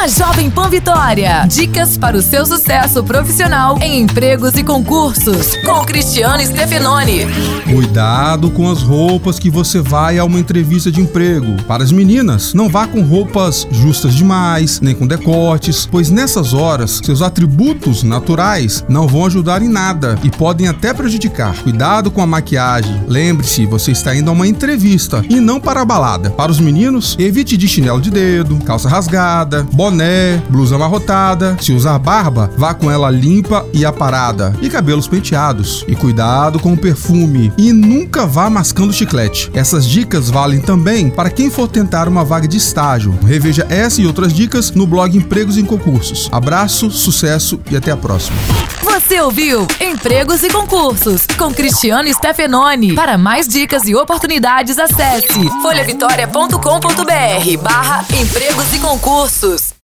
na Jovem Pan Vitória. Dicas para o seu sucesso profissional em empregos e concursos. Com Cristiano Stefanoni. Cuidado com as roupas que você vai a uma entrevista de emprego. Para as meninas, não vá com roupas justas demais, nem com decotes, pois nessas horas seus atributos naturais não vão ajudar em nada e podem até prejudicar. Cuidado com a maquiagem. Lembre-se, você está indo a uma entrevista e não para a balada. Para os meninos, evite de chinelo de dedo, calça rasgada, boné, blusa amarrotada. Se usar barba, vá com ela limpa e aparada e cabelos penteados. E cuidado com o perfume e nunca vá mascando chiclete. Essas dicas valem também para quem for tentar uma vaga de estágio. Reveja essa e outras dicas no blog Empregos em Concursos. Abraço, sucesso e até a próxima. Você ouviu Empregos e Concursos com Cristiano Stefanoni. Para mais dicas e oportunidades, acesse folhavitória.com.br barra empregos e concursos.